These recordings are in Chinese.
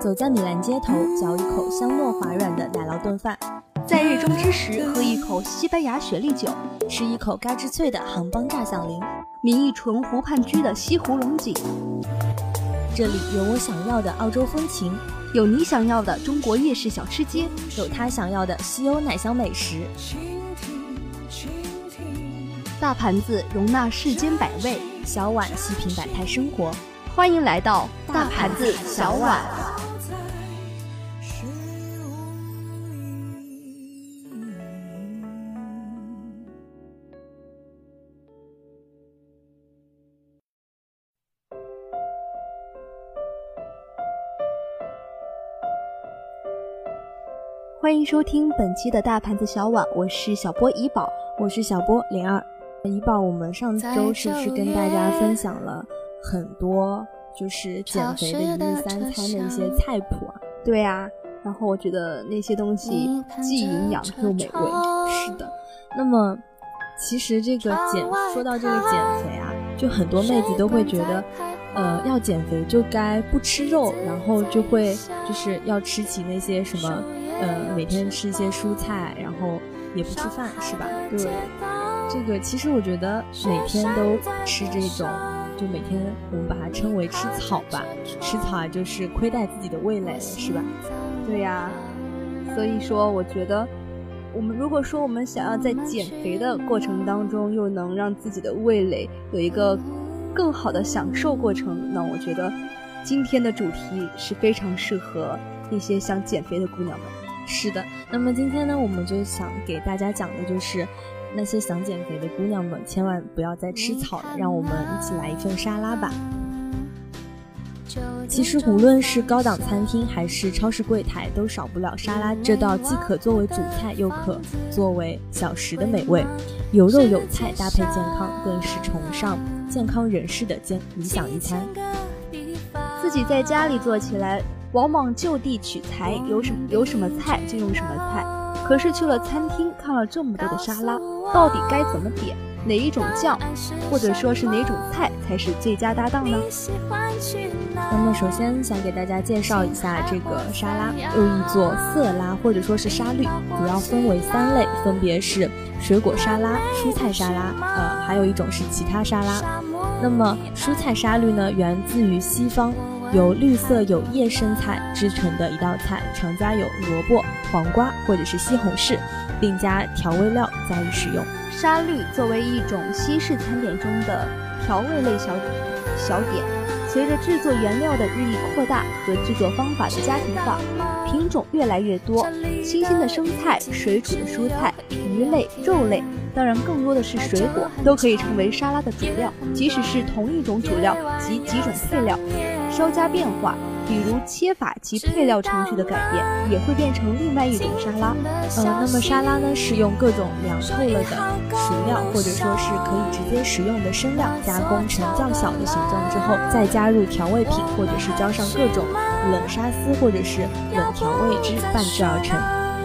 走在米兰街头，嚼一口香糯滑软的奶酪炖饭；在日中之时，喝一口西班牙雪莉酒，吃一口嘎吱脆的杭帮炸响铃，抿一唇湖畔居的西湖龙井。这里有我想要的澳洲风情，有你想要的中国夜市小吃街，有他想要的西欧奶香美食。大盘子容纳世间百味，小碗细品百态生活。欢迎来到大盘子小碗。欢迎收听本期的大盘子小碗，我是小波怡宝，我是小波零二。怡宝，我们上周是不是跟大家分享了很多就是减肥的一日三餐的一些菜谱啊？对啊，然后我觉得那些东西既营养又美味。是的，那么其实这个减说到这个减肥啊，就很多妹子都会觉得，呃，要减肥就该不吃肉，然后就会就是要吃起那些什么。呃，每天吃一些蔬菜，然后也不吃饭，是吧？对，这个其实我觉得每天都吃这种，就每天我们把它称为吃草吧，吃草啊就是亏待自己的味蕾，是吧？对呀，所以说我觉得，我们如果说我们想要在减肥的过程当中又能让自己的味蕾有一个更好的享受过程，那我觉得今天的主题是非常适合那些想减肥的姑娘们。是的，那么今天呢，我们就想给大家讲的就是，那些想减肥的姑娘们，千万不要再吃草了，让我们一起来一份沙拉吧。其实无论是高档餐厅还是超市柜台，都少不了沙拉这道既可作为主菜又可作为小食的美味。有肉有菜搭配健康，更是崇尚健康人士的健理想一餐。自己在家里做起来。往往就地取材，有什有什么菜就用什么菜。可是去了餐厅，看了这么多的沙拉，到底该怎么点？哪一种酱，或者说是哪种菜才是最佳搭档呢？那么首先想给大家介绍一下这个沙拉，又译作色拉或者说是沙律，主要分为三类，分别是水果沙拉、蔬菜沙拉，呃，还有一种是其他沙拉。那么蔬菜沙律呢，源自于西方。由绿色有叶生菜制成的一道菜，常加有萝卜、黄瓜或者是西红柿，并加调味料加以食用。沙律作为一种西式餐点中的调味类小小点，随着制作原料的日益扩大和制作方法的家庭化，品种越来越多，新鲜的生菜、水煮的蔬菜、鱼类、肉类，当然更多的是水果，都可以成为沙拉的主料。即使是同一种主料及几种配料。稍加变化，比如切法及配料程序的改变，也会变成另外一种沙拉。呃，那么沙拉呢，是用各种凉透了的熟料，或者说是可以直接食用的生料，加工成较小的形状之后，再加入调味品，或者是浇上各种冷沙司或者是冷调味汁拌制而成。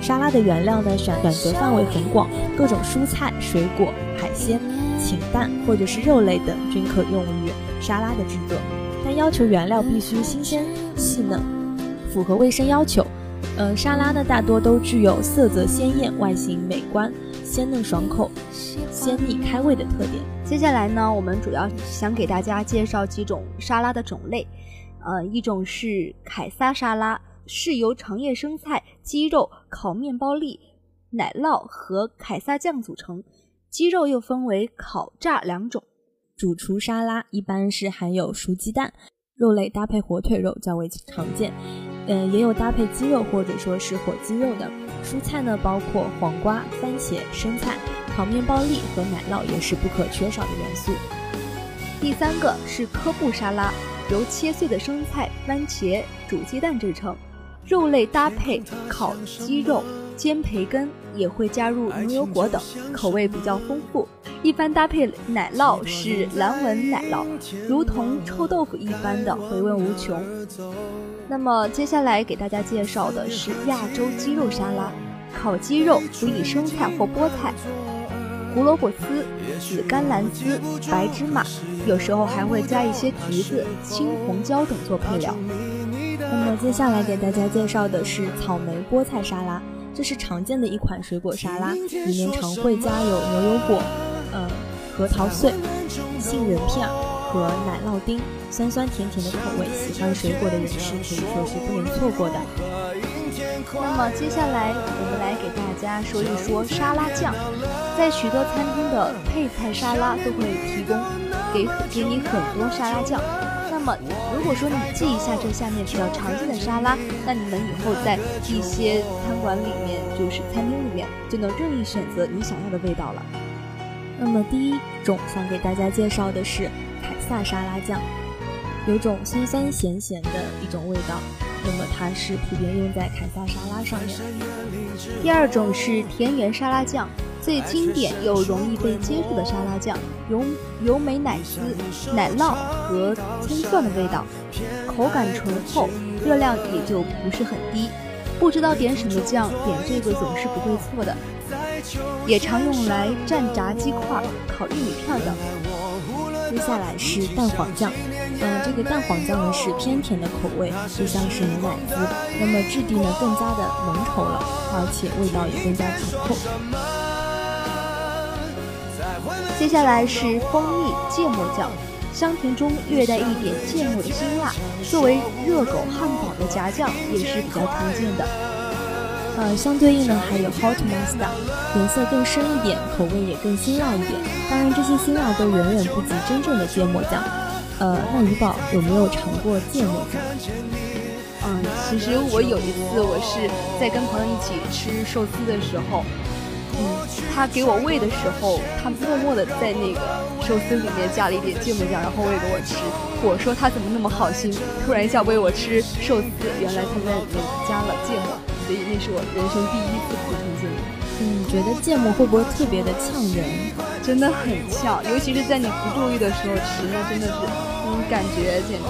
沙拉的原料呢，选选择范围很广，各种蔬菜、水果、海鲜、禽蛋或者是肉类等均可用于沙拉的制作。但要求原料必须新鲜细嫩，符合卫生要求。呃，沙拉呢大多都具有色泽鲜艳、外形美观、鲜嫩爽口、鲜腻开胃的特点。接下来呢，我们主要想给大家介绍几种沙拉的种类。呃，一种是凯撒沙拉，是由长叶生菜、鸡肉、烤面包粒、奶酪和凯撒酱组成。鸡肉又分为烤、炸两种。主厨沙拉一般是含有熟鸡蛋，肉类搭配火腿肉较为常见。嗯，也有搭配鸡肉或者说是火鸡肉的。蔬菜呢，包括黄瓜、番茄、生菜。烤面包粒和奶酪也是不可缺少的元素。第三个是科布沙拉，由切碎的生菜、番茄、煮鸡蛋制成，肉类搭配烤鸡肉、煎培根，也会加入牛油果等，口味比较丰富。一般搭配奶酪是蓝纹奶酪，如同臭豆腐一般的回味无穷。那么接下来给大家介绍的是亚洲鸡肉沙拉，烤鸡肉辅以生菜或菠菜。胡萝卜丝、紫甘蓝丝、白芝麻，有时候还会加一些橘子、青红椒等做配料。那么接下来给大家介绍的是草莓菠菜沙拉，这是常见的一款水果沙拉，里面常会加有牛油果、呃核桃碎、杏仁片和奶酪丁，酸酸甜甜的口味，喜欢水果的人士可以说是不能错过的。那么接下来我们来给大家说一说沙拉酱，在许多餐厅的配菜沙拉都会提供给给你很多沙拉酱。那么如果说你记一下这下面比较常见的沙拉，那你们以后在一些餐馆里面，就是餐厅里面就能任意选择你想要的味道了。那么第一种想给大家介绍的是凯撒沙拉酱，有种酸酸咸咸的一种味道。那么它是普遍用在凯撒沙拉上面。第二种是田园沙拉酱，最经典又容易被接受的沙拉酱，有有美乃滋、奶酪和葱蒜的味道，口感醇厚，热量也就不是很低。不知道点什么酱，点这个总是不会错的。也常用来蘸炸鸡块、烤玉米片等。接下来是蛋黄酱。嗯，这个蛋黄酱呢是偏甜的口味，就像是牛奶滋，那么质地呢更加的浓稠了，而且味道也更加醇厚。接下来是蜂蜜芥末酱，香甜中略带一点芥末的辛辣，作为热狗汉堡的夹酱也是比较常见的。呃，相对应的还有 Hot Mustard，颜色更深一点，口味也更辛辣一点。当然，这些辛辣都远远不及真正的芥末酱。呃，那怡宝有没有尝过芥末酱？嗯，其实我有一次，我是在跟朋友一起吃寿司的时候，嗯，他给我喂的时候，他默默的在那个寿司里面加了一点芥末酱，然后喂给我吃。我说他怎么那么好心，突然一下喂我吃寿司，原来他在里面加了芥末，所以那是我人生第一次吃芥末。嗯，觉得芥末会不会特别的呛人？真的很呛，尤其是在你不注意的时候吃，那真的是那种感觉，简直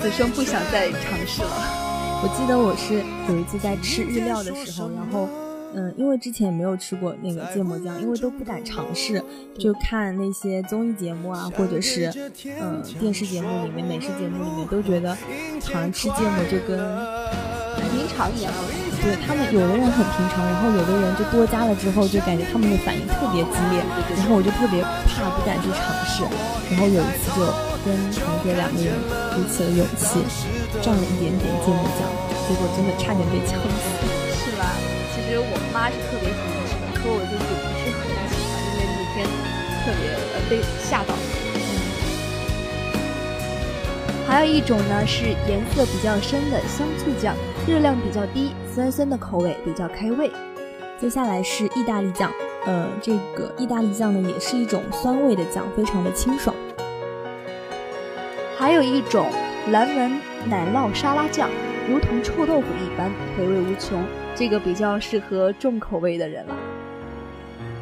此生不想再尝试了。我记得我是有一次在吃日料的时候，然后嗯，因为之前没有吃过那个芥末酱，因为都不敢尝试，就看那些综艺节目啊，或者是嗯电视节目里面、美食节目里面，都觉得好像吃芥末就跟平常一样。对他们，有的人很平常，然后有的人就多加了之后，就感觉他们的反应特别激烈，然后我就特别怕，不敢去尝试。然后有一次就跟同学两个人鼓起了勇气，蘸了一点点芥末酱，结果真的差点被呛死。是吧？其实我妈是特别喜欢吃的，可我就是不是很喜欢，因为那天特别呃被吓到。还有一种呢是颜色比较深的香醋酱，热量比较低，酸酸的口味比较开胃。接下来是意大利酱，呃，这个意大利酱呢也是一种酸味的酱，非常的清爽。还有一种蓝纹奶酪沙拉酱，如同臭豆腐一般，回味无穷，这个比较适合重口味的人了。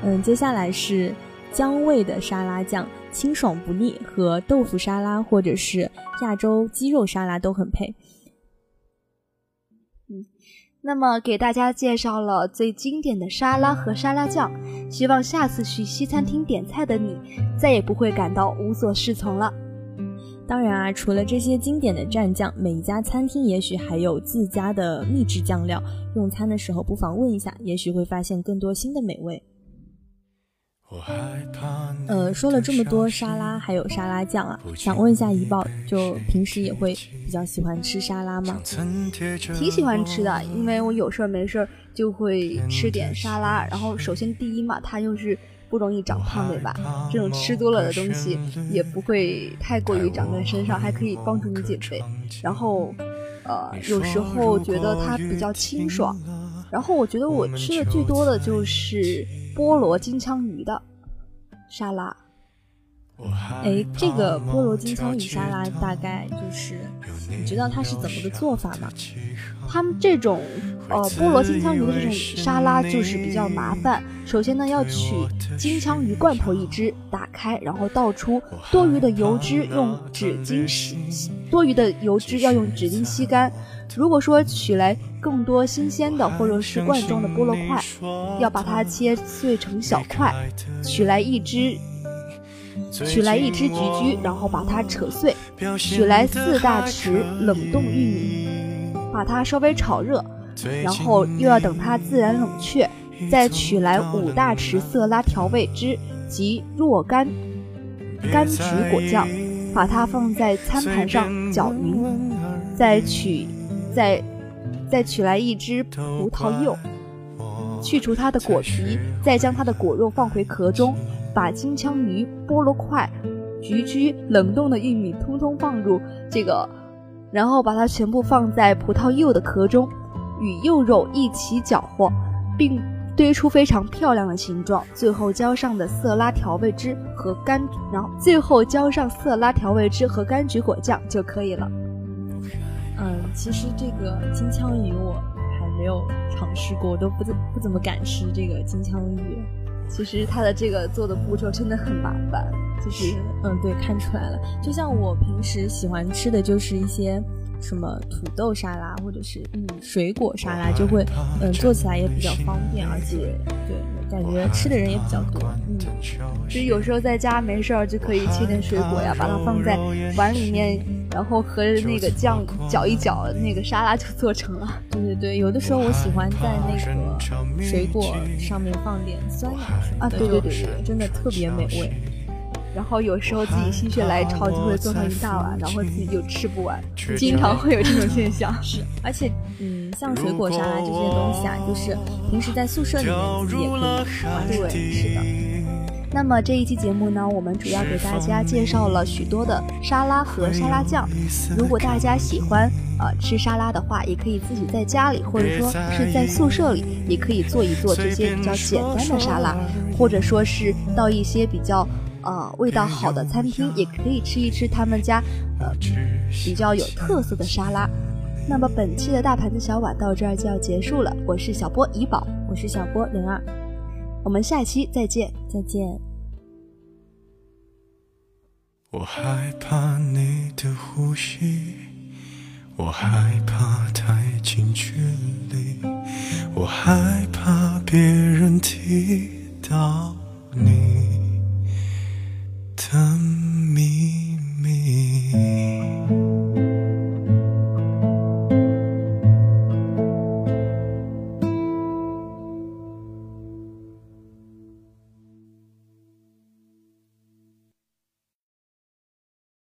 嗯，接下来是姜味的沙拉酱。清爽不腻，和豆腐沙拉或者是亚洲鸡肉沙拉都很配。嗯，那么给大家介绍了最经典的沙拉和沙拉酱，希望下次去西餐厅点菜的你再也不会感到无所适从了。当然啊，除了这些经典的蘸酱，每一家餐厅也许还有自家的秘制酱料，用餐的时候不妨问一下，也许会发现更多新的美味。呃，说了这么多沙拉，还有沙拉酱啊，想问一下怡宝，就平时也会比较喜欢吃沙拉吗？挺喜欢吃的，因为我有事儿没事儿就会吃点沙拉。然后首先第一嘛，它就是不容易长胖，对吧？这种吃多了的东西也不会太过于长在身上，还可以帮助你减肥。然后，呃，有时候觉得它比较清爽。然后我觉得我吃的最多的就是菠萝金枪鱼的沙拉。哎，这个菠萝金枪鱼沙拉大概就是，你知道它是怎么个做法吗？他们这种呃菠萝金枪鱼的这种沙拉就是比较麻烦。首先呢，要取金枪鱼罐头一只，打开，然后倒出多余的油脂，用纸巾吸，多余的油脂要用纸巾吸干。如果说取来更多新鲜的或者是罐装的菠萝块，要把它切碎成小块，取来一只，取来一只橘橘，然后把它扯碎，取来四大匙冷冻玉米，把它稍微炒热，然后又要等它自然冷却，再取来五大匙色拉调味汁及若干柑橘果酱，把它放在餐盘上搅匀，再取。再再取来一只葡萄柚，去除它的果皮，再将它的果肉放回壳中，把金枪鱼、菠萝块、橘橘、冷冻的玉米通通放入这个，然后把它全部放在葡萄柚的壳中，与柚肉一起搅和，并堆出非常漂亮的形状。最后浇上的色拉调味汁和柑，然后最后浇上色拉调味汁和柑橘果酱就可以了。嗯，其实这个金枪鱼我还没有尝试过，我都不怎不怎么敢吃这个金枪鱼。其实它的这个做的步骤真的很麻烦，就是嗯，对，看出来了。就像我平时喜欢吃的就是一些什么土豆沙拉或者是嗯水果沙拉，就会嗯做起来也比较方便，而且对。感觉吃的人也比较多，嗯，就是有时候在家没事儿就可以切点水果呀，把它放在碗里面，然后和那个酱搅一搅，那个沙拉就做成了。对对对，有的时候我喜欢在那个水果上面放点酸奶啊，对，对对对，真的特别美味。然后有时候自己心血来潮就会做上一大碗，然后自己就吃不完，经常会有这种现象。是，而且嗯，像水果沙拉这些东西啊，就是平时在宿舍里面自己也可以玩对，是的。那么这一期节目呢，我们主要给大家介绍了许多的沙拉和沙拉酱。如果大家喜欢呃吃沙拉的话，也可以自己在家里，或者说是在宿舍里，也可以做一做这些比较简单的沙拉，或者说是到一些比较。呃，味道好的餐厅也可以吃一吃他们家呃比较有特色的沙拉。那么本期的大盘子小碗到这儿就要结束了。我是小波怡宝，我是小波零二，我们下期再见，再见。我害怕你的呼吸，我害怕太近距离，我害怕别人听到。